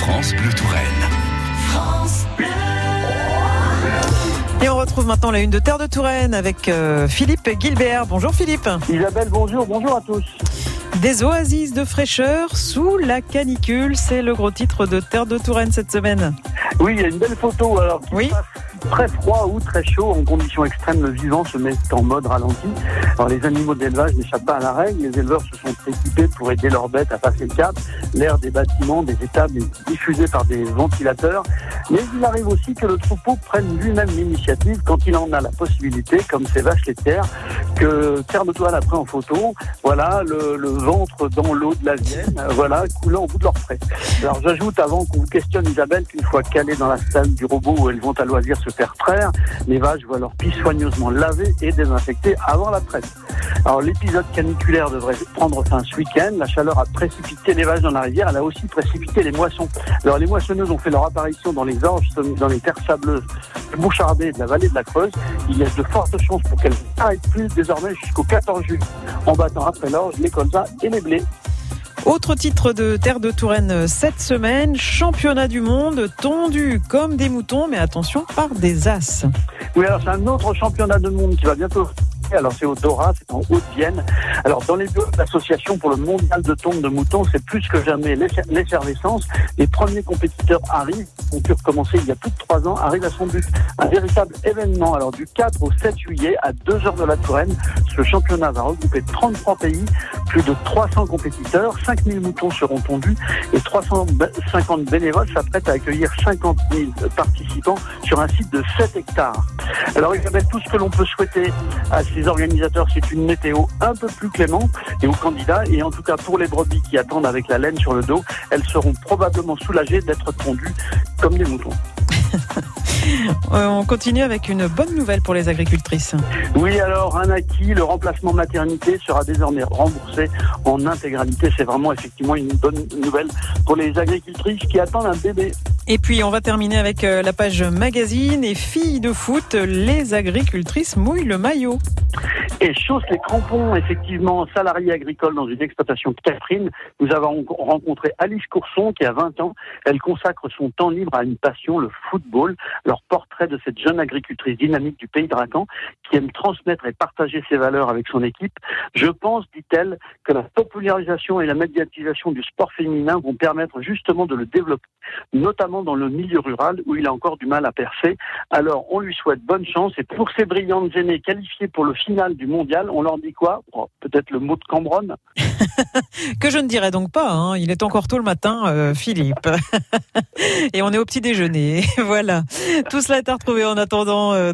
France Bleu Touraine. Et on retrouve maintenant la une de Terre de Touraine avec euh, Philippe Gilbert. Bonjour Philippe. Isabelle, bonjour, bonjour à tous. Des oasis de fraîcheur sous la canicule, c'est le gros titre de Terre de Touraine cette semaine. Oui, il y a une belle photo. Alors, Oui. Très froid ou très chaud, en conditions extrêmes, le vivant se met en mode ralenti. Alors, les animaux d'élevage n'échappent pas à la règle. Les éleveurs se sont équipés pour aider leurs bêtes à passer le cap. L'air des bâtiments, des étables est diffusé par des ventilateurs. Mais il arrive aussi que le troupeau prenne lui-même l'initiative quand il en a la possibilité, comme ces vaches laitières, que Terre de Touraine a pris en photo. Voilà, le, ventre dans l'eau de la Vienne, voilà, coulant au bout de leur frais. Alors j'ajoute avant qu'on questionne Isabelle qu'une fois calées dans la salle du robot où elles vont à loisir faire traire, les vaches voient leur pis soigneusement lavées et désinfectées avant la traite. Alors l'épisode caniculaire devrait prendre fin ce week-end. La chaleur a précipité les vaches dans la rivière, elle a aussi précipité les moissons. Alors les moissonneuses ont fait leur apparition dans les orges, dans les terres sableuses de Bouchardé et de la vallée de la Creuse. Il y a de fortes chances pour qu'elles n'arrêtent plus désormais jusqu'au 14 juillet en battant après l'orge, les colzas et les blés. Autre titre de Terre de Touraine euh, cette semaine, championnat du monde tondu comme des moutons, mais attention par des as. Oui, alors c'est un autre championnat du monde qui va bientôt. Alors c'est au Dora, c'est en Haute-Vienne. Alors dans les bureaux de l'association pour le mondial de tonde de moutons, c'est plus que jamais l'effer- l'effervescence. Les premiers compétiteurs arrivent, ont pu recommencer il y a plus de trois ans, arrivent à son but. Un véritable événement. Alors du 4 au 7 juillet, à 2 heures de la Touraine, ce championnat va regrouper 33 pays, plus de 300 compétiteurs, 5000 moutons seront tondus et 350 bénévoles s'apprêtent à accueillir 50 000 participants sur un site de 7 hectares. Alors Isabelle, tout ce que l'on peut souhaiter à ces organisateurs, c'est une météo un peu plus clémente et aux candidats. Et en tout cas pour les brebis qui attendent avec la laine sur le dos, elles seront probablement soulagées d'être tondues comme des moutons. Euh, on continue avec une bonne nouvelle pour les agricultrices. Oui, alors un acquis, le remplacement maternité sera désormais remboursé en intégralité. C'est vraiment effectivement une bonne nouvelle pour les agricultrices qui attendent un bébé. Et puis on va terminer avec euh, la page magazine et filles de foot, les agricultrices mouillent le maillot. Et chausse les crampons, effectivement, salariée agricole dans une exploitation Catherine. Nous avons rencontré Alice Courson qui a 20 ans. Elle consacre son temps libre à une passion, le football. Leur portrait de cette jeune agricultrice dynamique du pays de qui aime transmettre et partager ses valeurs avec son équipe. Je pense, dit-elle, que la popularisation et la médiatisation du sport féminin vont permettre justement de le développer, notamment dans le milieu rural où il a encore du mal à percer. Alors, on lui souhaite bonne chance et pour ces brillantes aînées qualifiées pour le final du mondial, on leur dit quoi? Oh, Peut-être le mot de Cambronne Que je ne dirai donc pas, hein. il est encore tôt le matin, euh, Philippe. et on est au petit déjeuner. voilà. Tout cela est à retrouver en attendant. euh,